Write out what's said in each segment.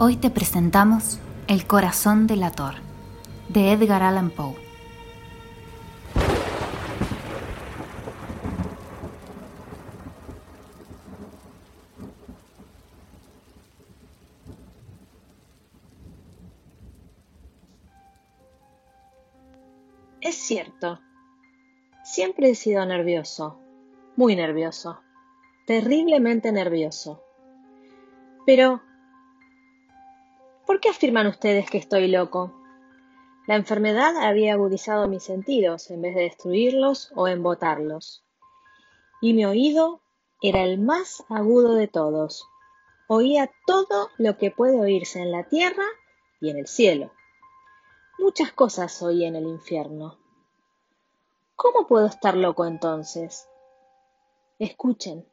Hoy te presentamos El corazón del ator, de Edgar Allan Poe. Es cierto, siempre he sido nervioso, muy nervioso, terriblemente nervioso. Pero, ¿por qué afirman ustedes que estoy loco? La enfermedad había agudizado mis sentidos en vez de destruirlos o embotarlos. Y mi oído era el más agudo de todos. Oía todo lo que puede oírse en la tierra y en el cielo. Muchas cosas oí en el infierno. ¿Cómo puedo estar loco entonces? Escuchen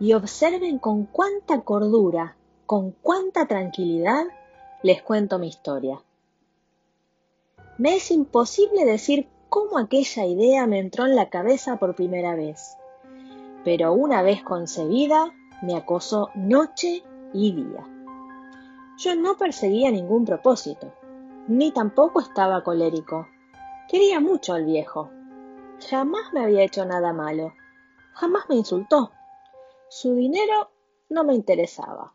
y observen con cuánta cordura, con cuánta tranquilidad les cuento mi historia. Me es imposible decir cómo aquella idea me entró en la cabeza por primera vez, pero una vez concebida me acosó noche y día. Yo no perseguía ningún propósito ni tampoco estaba colérico. Quería mucho al viejo. Jamás me había hecho nada malo. Jamás me insultó. Su dinero no me interesaba.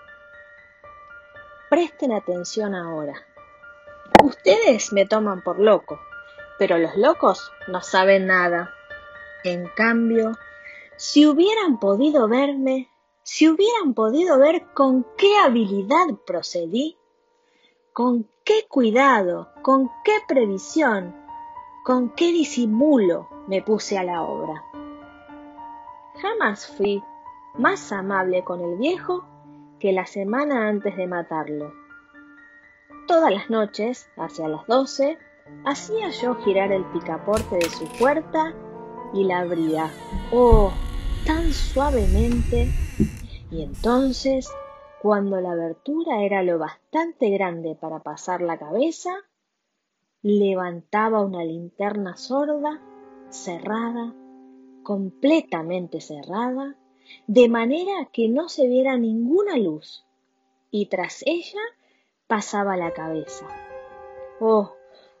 Presten atención ahora. Ustedes me toman por loco, pero los locos no saben nada. En cambio, si hubieran podido verme, si hubieran podido ver con qué habilidad procedí, con qué cuidado, con qué previsión, con qué disimulo me puse a la obra. Jamás fui más amable con el viejo que la semana antes de matarlo. Todas las noches, hacia las doce, hacía yo girar el picaporte de su puerta y la abría, oh, tan suavemente, y entonces cuando la abertura era lo bastante grande para pasar la cabeza, levantaba una linterna sorda, cerrada, completamente cerrada, de manera que no se viera ninguna luz, y tras ella pasaba la cabeza. Oh,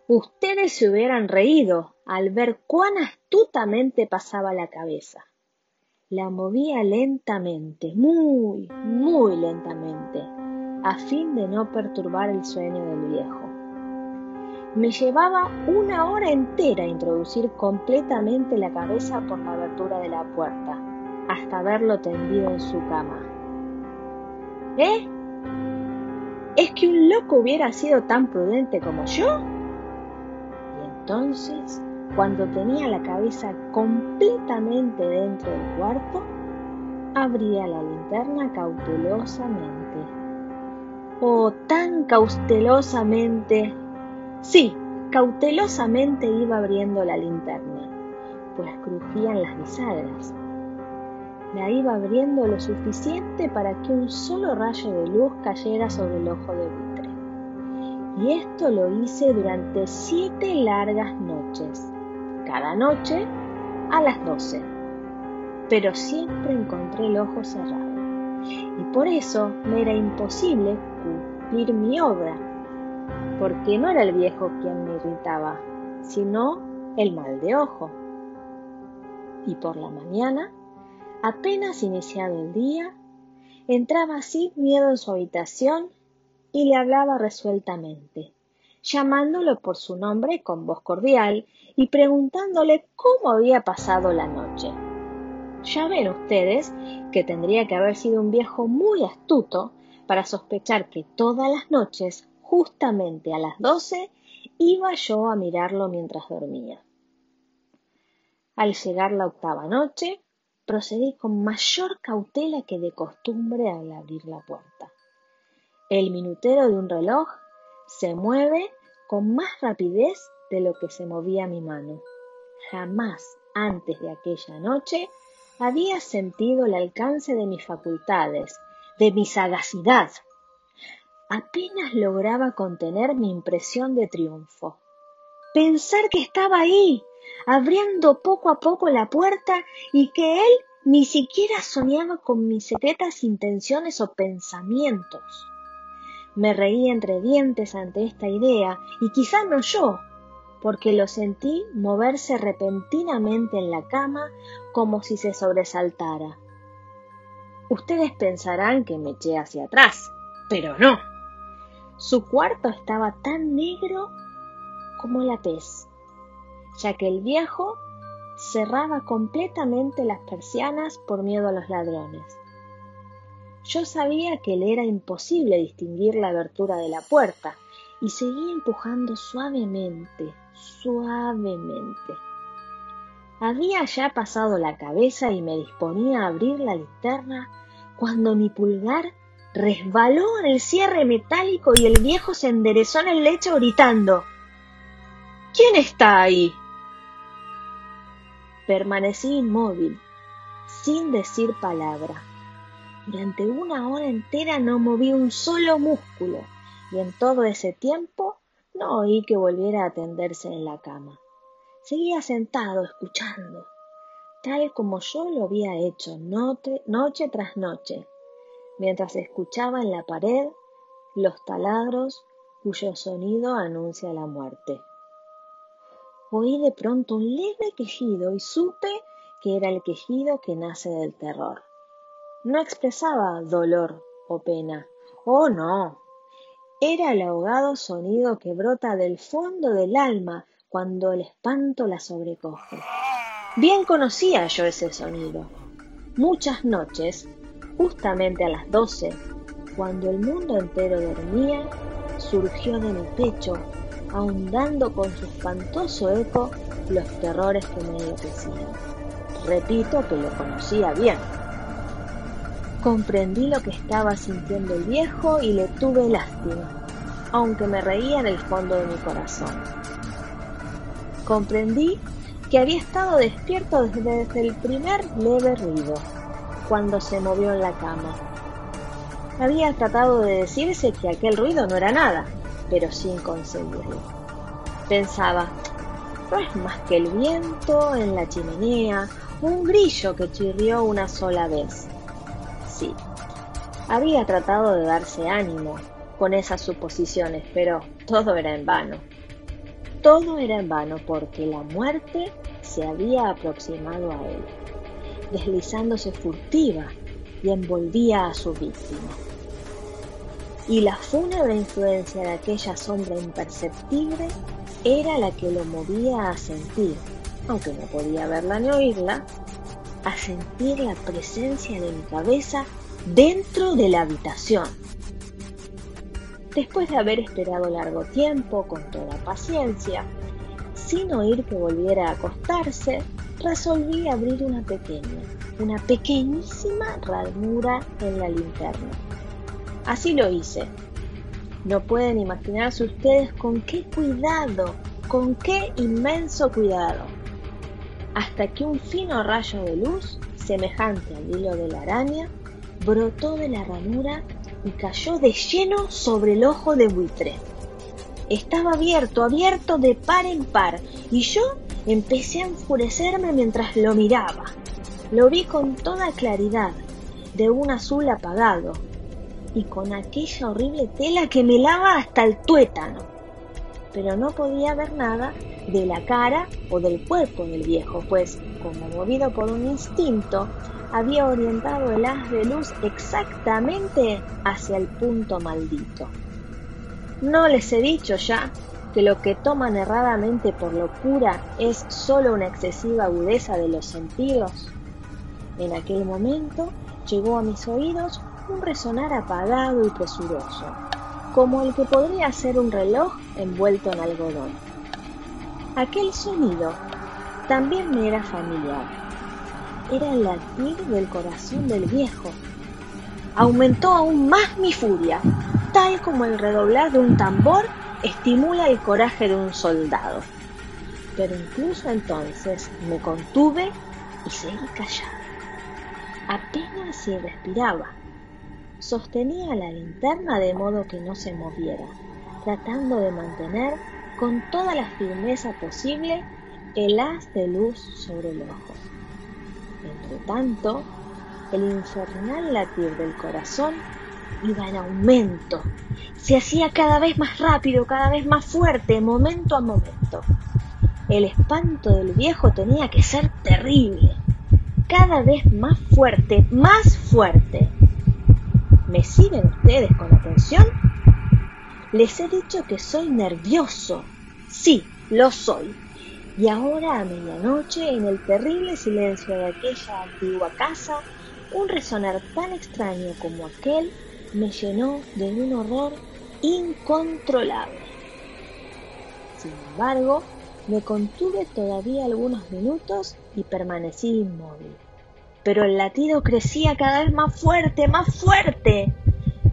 ustedes se hubieran reído al ver cuán astutamente pasaba la cabeza la movía lentamente, muy, muy lentamente, a fin de no perturbar el sueño del viejo. Me llevaba una hora entera introducir completamente la cabeza por la abertura de la puerta, hasta verlo tendido en su cama. ¿Eh? ¿Es que un loco hubiera sido tan prudente como yo? Y entonces cuando tenía la cabeza completamente dentro del cuarto, abría la linterna cautelosamente. Oh, tan cautelosamente. Sí, cautelosamente iba abriendo la linterna, pues crujían las bisagras. La iba abriendo lo suficiente para que un solo rayo de luz cayera sobre el ojo de buitre. Y esto lo hice durante siete largas noches cada noche a las doce, pero siempre encontré el ojo cerrado. Y por eso me era imposible cumplir mi obra, porque no era el viejo quien me irritaba, sino el mal de ojo. Y por la mañana, apenas iniciado el día, entraba sin miedo en su habitación y le hablaba resueltamente llamándolo por su nombre con voz cordial y preguntándole cómo había pasado la noche. Ya ven ustedes que tendría que haber sido un viejo muy astuto para sospechar que todas las noches, justamente a las doce, iba yo a mirarlo mientras dormía. Al llegar la octava noche, procedí con mayor cautela que de costumbre al abrir la puerta. El minutero de un reloj Se mueve con más rapidez de lo que se movía mi mano. Jamás antes de aquella noche había sentido el alcance de mis facultades, de mi sagacidad. Apenas lograba contener mi impresión de triunfo. Pensar que estaba ahí, abriendo poco a poco la puerta y que él ni siquiera soñaba con mis secretas intenciones o pensamientos. Me reí entre dientes ante esta idea, y quizá no yo, porque lo sentí moverse repentinamente en la cama como si se sobresaltara. Ustedes pensarán que me eché hacia atrás, pero no. Su cuarto estaba tan negro como la pez, ya que el viejo cerraba completamente las persianas por miedo a los ladrones. Yo sabía que le era imposible distinguir la abertura de la puerta y seguí empujando suavemente, suavemente. Había ya pasado la cabeza y me disponía a abrir la linterna cuando mi pulgar resbaló en el cierre metálico y el viejo se enderezó en el lecho gritando ¿Quién está ahí? Permanecí inmóvil, sin decir palabra. Durante una hora entera no moví un solo músculo y en todo ese tiempo no oí que volviera a tenderse en la cama. Seguía sentado escuchando, tal como yo lo había hecho noche tras noche, mientras escuchaba en la pared los taladros cuyo sonido anuncia la muerte. Oí de pronto un leve quejido y supe que era el quejido que nace del terror. No expresaba dolor o pena. Oh, no, era el ahogado sonido que brota del fondo del alma cuando el espanto la sobrecoge. Bien conocía yo ese sonido. Muchas noches, justamente a las doce, cuando el mundo entero dormía, surgió de mi pecho, ahondando con su espantoso eco los terrores que me enloquecían. Repito que lo conocía bien. Comprendí lo que estaba sintiendo el viejo y le tuve lástima, aunque me reía en el fondo de mi corazón. Comprendí que había estado despierto desde el primer leve ruido, cuando se movió en la cama. Había tratado de decirse que aquel ruido no era nada, pero sin conseguirlo. Pensaba, no es más que el viento en la chimenea, un grillo que chirrió una sola vez. Sí, había tratado de darse ánimo con esas suposiciones, pero todo era en vano. Todo era en vano porque la muerte se había aproximado a él, deslizándose furtiva y envolvía a su víctima. Y la fúnebre influencia de aquella sombra imperceptible era la que lo movía a sentir, aunque no podía verla ni oírla, a sentir la presencia de mi cabeza dentro de la habitación. Después de haber esperado largo tiempo, con toda paciencia, sin oír que volviera a acostarse, resolví abrir una pequeña, una pequeñísima ranura en la linterna. Así lo hice. No pueden imaginarse ustedes con qué cuidado, con qué inmenso cuidado hasta que un fino rayo de luz, semejante al hilo de la araña, brotó de la ranura y cayó de lleno sobre el ojo de buitre. Estaba abierto, abierto de par en par, y yo empecé a enfurecerme mientras lo miraba. Lo vi con toda claridad, de un azul apagado, y con aquella horrible tela que me lava hasta el tuétano. Pero no podía ver nada de la cara o del cuerpo del viejo, pues, como movido por un instinto, había orientado el haz de luz exactamente hacia el punto maldito. ¿No les he dicho ya que lo que toman erradamente por locura es sólo una excesiva agudeza de los sentidos? En aquel momento llegó a mis oídos un resonar apagado y presuroso, como el que podría ser un reloj envuelto en algodón. Aquel sonido también me era familiar. Era el latir del corazón del viejo. Aumentó aún más mi furia, tal como el redoblar de un tambor estimula el coraje de un soldado. Pero incluso entonces me contuve y seguí callada. Apenas si respiraba. Sostenía la linterna de modo que no se moviera, tratando de mantener con toda la firmeza posible el haz de luz sobre el ojo. Entre tanto, el infernal latir del corazón iba en aumento. Se hacía cada vez más rápido, cada vez más fuerte, momento a momento. El espanto del viejo tenía que ser terrible, cada vez más fuerte, más fuerte. ¿Me siguen ustedes con atención? Les he dicho que soy nervioso. Sí, lo soy. Y ahora a medianoche, en el terrible silencio de aquella antigua casa, un resonar tan extraño como aquel me llenó de un horror incontrolable. Sin embargo, me contuve todavía algunos minutos y permanecí inmóvil. Pero el latido crecía cada vez más fuerte, más fuerte.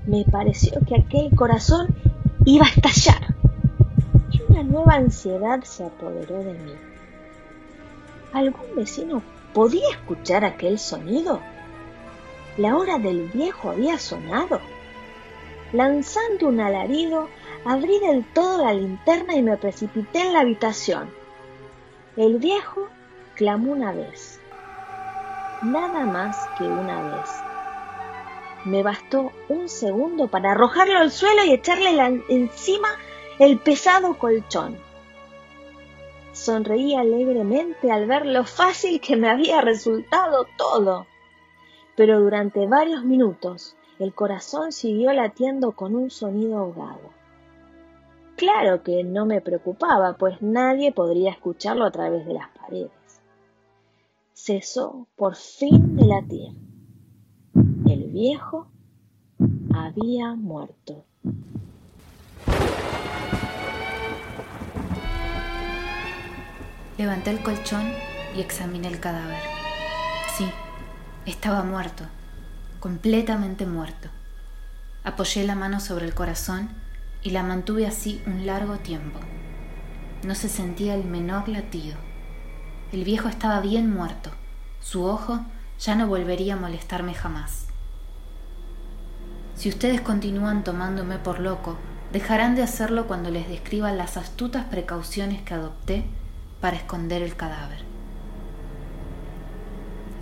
Me pareció que aquel corazón iba a estallar. Y una nueva ansiedad se apoderó de mí. ¿Algún vecino podía escuchar aquel sonido? La hora del viejo había sonado. Lanzando un alarido, abrí del todo la linterna y me precipité en la habitación. El viejo clamó una vez, nada más que una vez. Me bastó un segundo para arrojarlo al suelo y echarle encima el pesado colchón. Sonreí alegremente al ver lo fácil que me había resultado todo pero durante varios minutos el corazón siguió latiendo con un sonido ahogado. Claro que no me preocupaba, pues nadie podría escucharlo a través de las paredes. Cesó por fin de latir. El viejo había muerto. Levanté el colchón y examiné el cadáver. Sí, estaba muerto, completamente muerto. Apoyé la mano sobre el corazón y la mantuve así un largo tiempo. No se sentía el menor latido. El viejo estaba bien muerto. Su ojo ya no volvería a molestarme jamás. Si ustedes continúan tomándome por loco, dejarán de hacerlo cuando les describa las astutas precauciones que adopté para esconder el cadáver.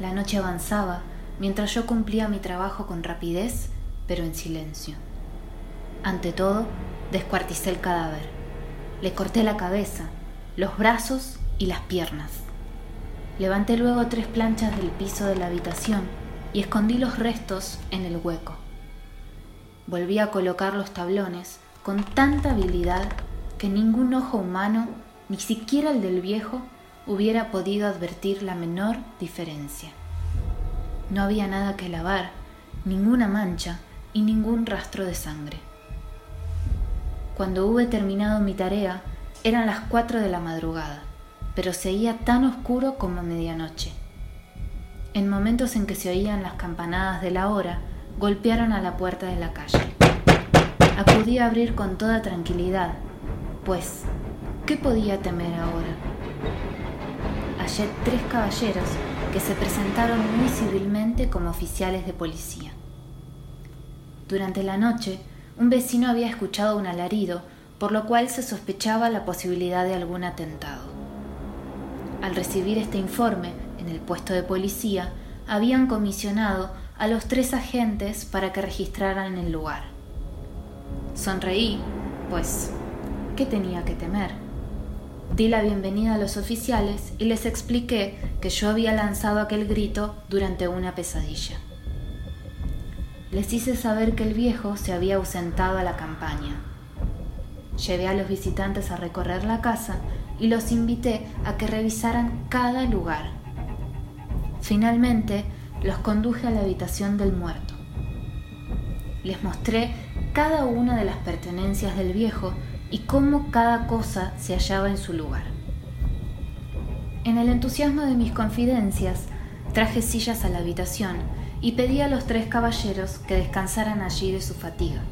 La noche avanzaba mientras yo cumplía mi trabajo con rapidez, pero en silencio. Ante todo, descuarticé el cadáver. Le corté la cabeza, los brazos y las piernas. Levanté luego tres planchas del piso de la habitación y escondí los restos en el hueco. Volví a colocar los tablones con tanta habilidad que ningún ojo humano, ni siquiera el del viejo, hubiera podido advertir la menor diferencia. No había nada que lavar, ninguna mancha y ningún rastro de sangre. Cuando hube terminado mi tarea, eran las cuatro de la madrugada, pero seguía tan oscuro como medianoche. En momentos en que se oían las campanadas de la hora, golpearon a la puerta de la calle. Acudí a abrir con toda tranquilidad, pues, ¿qué podía temer ahora? hallé tres caballeros que se presentaron muy civilmente como oficiales de policía. Durante la noche, un vecino había escuchado un alarido, por lo cual se sospechaba la posibilidad de algún atentado. Al recibir este informe, en el puesto de policía, habían comisionado a los tres agentes para que registraran el lugar. Sonreí, pues, ¿qué tenía que temer? Di la bienvenida a los oficiales y les expliqué que yo había lanzado aquel grito durante una pesadilla. Les hice saber que el viejo se había ausentado a la campaña. Llevé a los visitantes a recorrer la casa y los invité a que revisaran cada lugar. Finalmente, los conduje a la habitación del muerto. Les mostré cada una de las pertenencias del viejo y cómo cada cosa se hallaba en su lugar. En el entusiasmo de mis confidencias, traje sillas a la habitación y pedí a los tres caballeros que descansaran allí de su fatiga,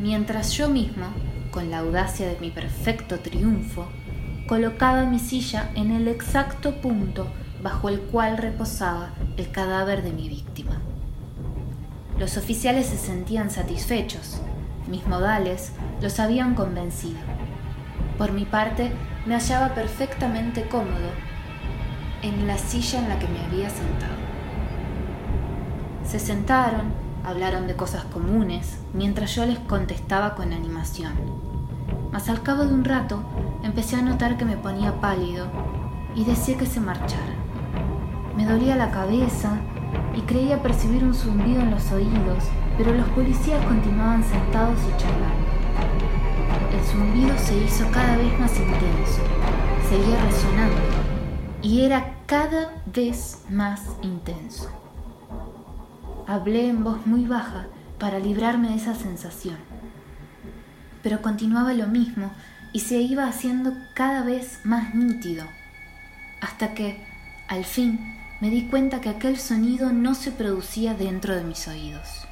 mientras yo mismo con la audacia de mi perfecto triunfo, colocaba mi silla en el exacto punto bajo el cual reposaba el cadáver de mi víctima. Los oficiales se sentían satisfechos, mis modales los habían convencido. Por mi parte, me hallaba perfectamente cómodo en la silla en la que me había sentado. Se sentaron, hablaron de cosas comunes, mientras yo les contestaba con animación. Mas al cabo de un rato empecé a notar que me ponía pálido y decía que se marchara. Me dolía la cabeza y creía percibir un zumbido en los oídos, pero los policías continuaban sentados y charlando. El zumbido se hizo cada vez más intenso, seguía resonando y era cada vez más intenso. Hablé en voz muy baja para librarme de esa sensación, pero continuaba lo mismo y se iba haciendo cada vez más nítido, hasta que, al fin, me di cuenta que aquel sonido no se producía dentro de mis oídos.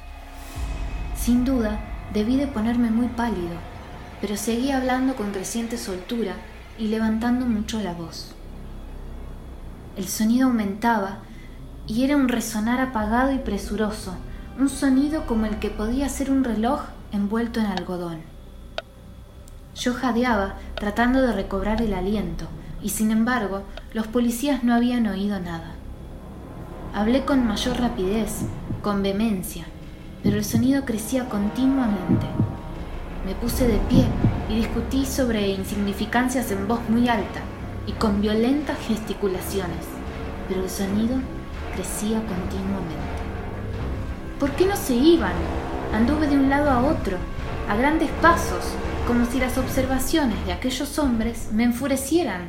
Sin duda, debí de ponerme muy pálido, pero seguí hablando con creciente soltura y levantando mucho la voz. El sonido aumentaba y era un resonar apagado y presuroso, un sonido como el que podía ser un reloj envuelto en algodón. Yo jadeaba tratando de recobrar el aliento, y sin embargo los policías no habían oído nada. Hablé con mayor rapidez, con vehemencia, pero el sonido crecía continuamente. Me puse de pie y discutí sobre insignificancias en voz muy alta y con violentas gesticulaciones, pero el sonido crecía continuamente. ¿Por qué no se iban? Anduve de un lado a otro, a grandes pasos, como si las observaciones de aquellos hombres me enfurecieran.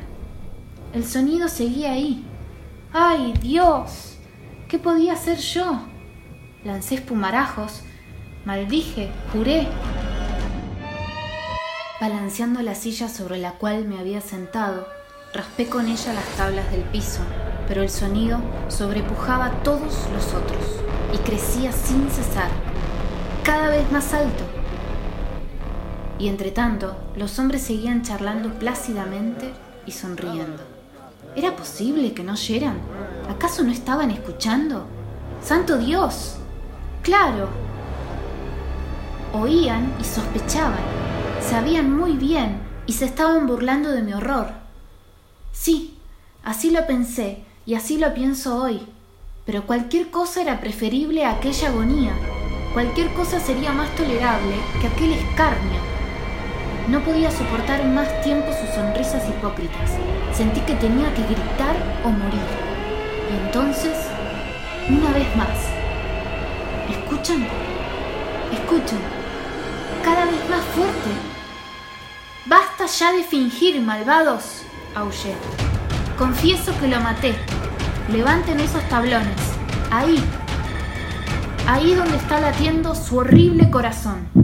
El sonido seguía ahí. ¡Ay, Dios! ¿Qué podía hacer yo? Lancé espumarajos, maldije, juré. Balanceando la silla sobre la cual me había sentado, raspé con ella las tablas del piso, pero el sonido sobrepujaba a todos los otros y crecía sin cesar, cada vez más alto. Y entre tanto, los hombres seguían charlando plácidamente y sonriendo. ¿Era posible que no oyeran? ¿Acaso no estaban escuchando? ¡Santo Dios! Claro. Oían y sospechaban. Sabían muy bien y se estaban burlando de mi horror. Sí, así lo pensé y así lo pienso hoy. Pero cualquier cosa era preferible a aquella agonía. Cualquier cosa sería más tolerable que aquel escarnio no podía soportar más tiempo sus sonrisas hipócritas. Sentí que tenía que gritar o morir. Y entonces, una vez más, ¿escuchan? ¿Escuchan? Cada vez más fuerte. Basta ya de fingir, malvados, aullé. Confieso que lo maté. Levanten esos tablones. Ahí. Ahí donde está latiendo su horrible corazón.